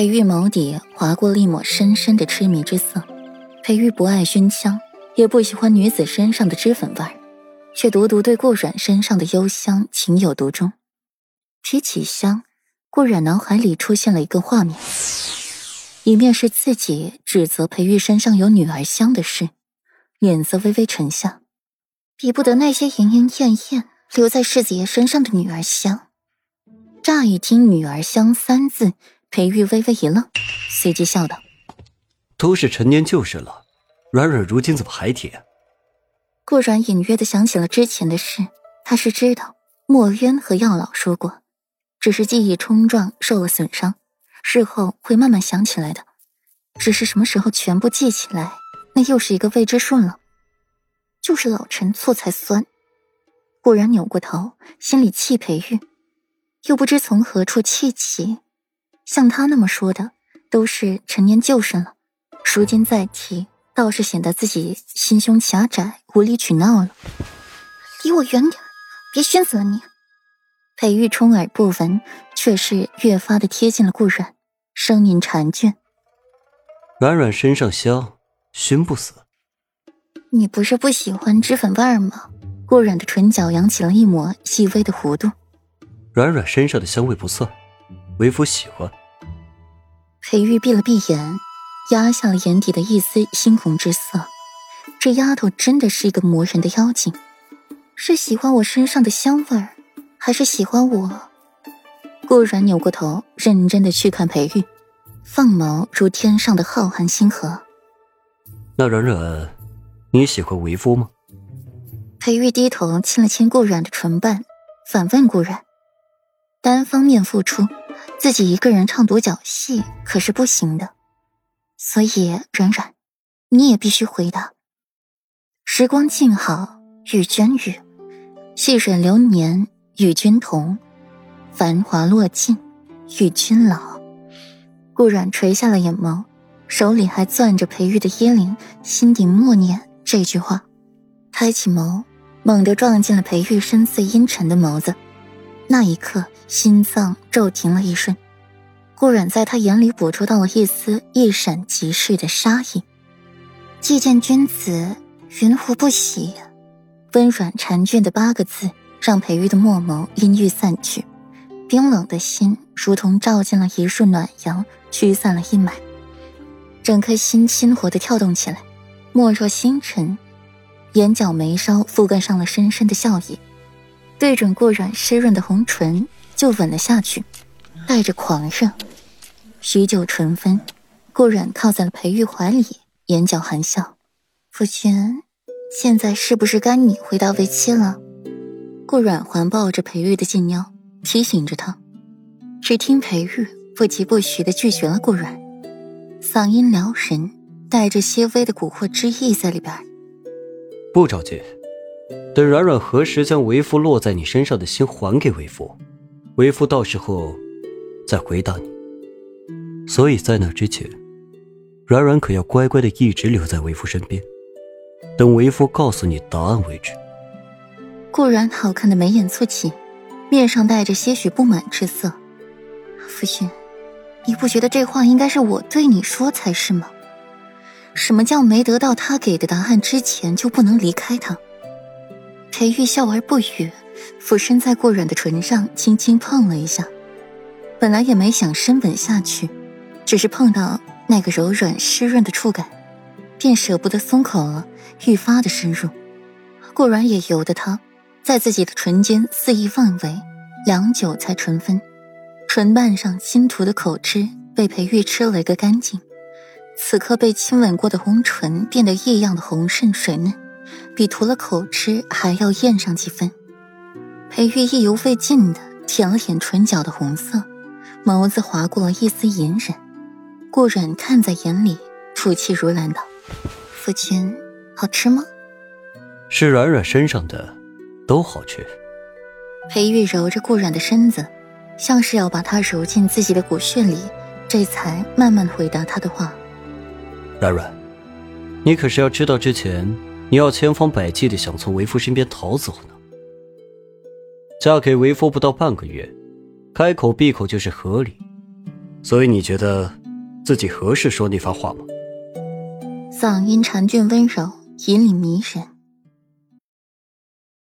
裴玉眸底划过了一抹深深的痴迷之色。裴玉不爱熏香，也不喜欢女子身上的脂粉味儿，却独独对顾阮身上的幽香情有独钟。提起香，顾阮脑海里出现了一个画面：一面是自己指责裴玉身上有女儿香的事，脸色微微沉下，比不得那些莺莺燕燕留在世子爷身上的女儿香。乍一听“女儿香”三字。裴玉微微一愣，随即笑道：“都是陈年旧事了，软软如今怎么还提？”顾软隐约的想起了之前的事，他是知道墨渊和药老说过，只是记忆冲撞受了损伤，事后会慢慢想起来的。只是什么时候全部记起来，那又是一个未知数了。就是老陈错才酸。顾然扭过头，心里气裴玉，又不知从何处气起。像他那么说的，都是陈年旧事了。如今再提，倒是显得自己心胸狭窄、无理取闹了。离我远点，别熏死了你！裴玉充耳不闻，却是越发的贴近了顾软，声音缠倦：“软软身上香，熏不死。你不是不喜欢脂粉味儿吗？”顾软的唇角扬起了一抹细微的弧度：“软软身上的香味不算，为夫喜欢。”裴玉闭了闭眼，压下了眼底的一丝猩红之色。这丫头真的是一个磨人的妖精，是喜欢我身上的香味儿，还是喜欢我？顾然扭过头，认真的去看裴玉，凤眸如天上的浩瀚星河。那冉冉，你喜欢为夫吗？裴玉低头亲了亲顾然的唇瓣，反问顾然：单方面付出。自己一个人唱独角戏可是不行的，所以软软，你也必须回答。时光静好与君语，细水流年与君同，繁华落尽与君老。顾软垂下了眼眸，手里还攥着裴玉的衣领，心底默念这句话，抬起眸，猛地撞进了裴玉深邃阴沉的眸子。那一刻，心脏骤停了一瞬。顾阮在他眼里捕捉到了一丝一闪即逝的杀意。既见君子，云胡不喜？温软缠卷的八个字，让裴玉的墨眸阴郁散去，冰冷的心如同照进了一束暖阳，驱散了阴霾。整颗心鲜活的跳动起来，莫若星辰，眼角眉梢覆盖上了深深的笑意。对准顾软湿润的红唇就吻了下去，带着狂热。许久唇分，顾软靠在了裴玉怀里，眼角含笑：“夫君，现在是不是该你回答为妻了？”顾软环抱着裴玉的近腰，提醒着他。只听裴玉不疾不徐地拒绝了顾软，嗓音撩人，带着些微的蛊惑之意在里边。不着急。等软软何时将为夫落在你身上的心还给为夫，为夫到时候再回答你。所以在那之前，软软可要乖乖的一直留在为夫身边，等为夫告诉你答案为止。顾然好看的眉眼蹙起，面上带着些许不满之色。夫君，你不觉得这话应该是我对你说才是吗？什么叫没得到他给的答案之前就不能离开他？裴玉笑而不语，俯身在顾软的唇上轻轻碰了一下。本来也没想深吻下去，只是碰到那个柔软湿润的触感，便舍不得松口了，愈发的深入。顾软也由得他，在自己的唇间肆意妄为，良久才唇分。唇瓣上新涂的口汁被裴玉吃了一个干净，此刻被亲吻过的红唇变得异样的红润水嫩。比涂了口汁还要艳上几分。裴玉意犹未尽的舔了舔唇角的红色，眸子划过了一丝隐忍。顾软看在眼里，吐气如兰道：“夫君，好吃吗？”是软软身上的，都好吃。裴玉揉着顾软的身子，像是要把他揉进自己的骨血里，这才慢慢回答他的话：“软软，你可是要知道之前。”你要千方百计的想从为夫身边逃走呢？嫁给为夫不到半个月，开口闭口就是合理，所以你觉得自己合适说那番话吗？嗓音禅俊温柔，眼里迷人。